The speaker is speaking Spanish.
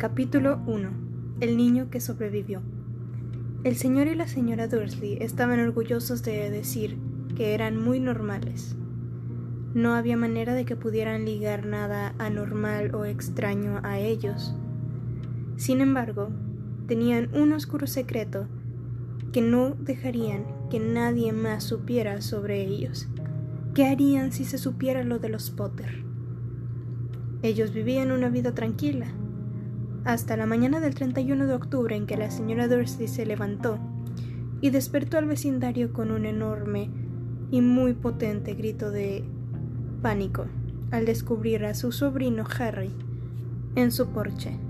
Capítulo 1 El niño que sobrevivió. El señor y la señora Dursley estaban orgullosos de decir que eran muy normales. No había manera de que pudieran ligar nada anormal o extraño a ellos. Sin embargo, tenían un oscuro secreto que no dejarían que nadie más supiera sobre ellos. ¿Qué harían si se supiera lo de los Potter? Ellos vivían una vida tranquila, hasta la mañana del 31 de octubre en que la señora Dursley se levantó y despertó al vecindario con un enorme y muy potente grito de pánico al descubrir a su sobrino Harry en su porche.